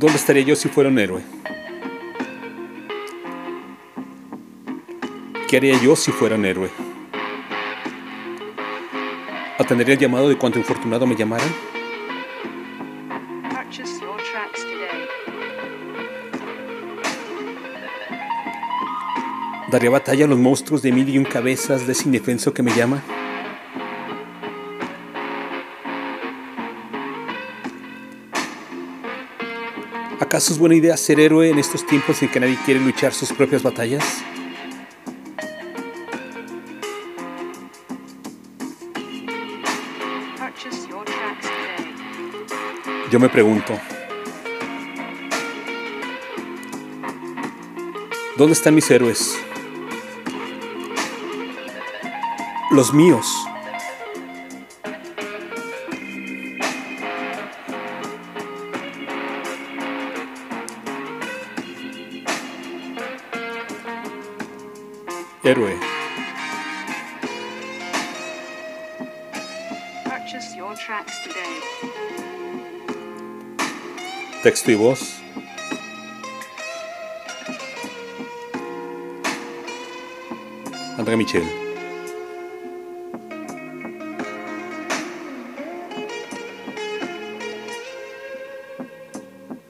¿Dónde estaría yo si fuera un héroe? ¿Qué haría yo si fuera un héroe? ¿Atendería el llamado de cuanto infortunado me llamaran? ¿Daría batalla a los monstruos de mil y un cabezas de ese indefenso que me llama? ¿Acaso es buena idea ser héroe en estos tiempos en que nadie quiere luchar sus propias batallas? Yo me pregunto, ¿dónde están mis héroes? Los míos. Héroe, Purchase your tracks today. texto y voz. André Michel.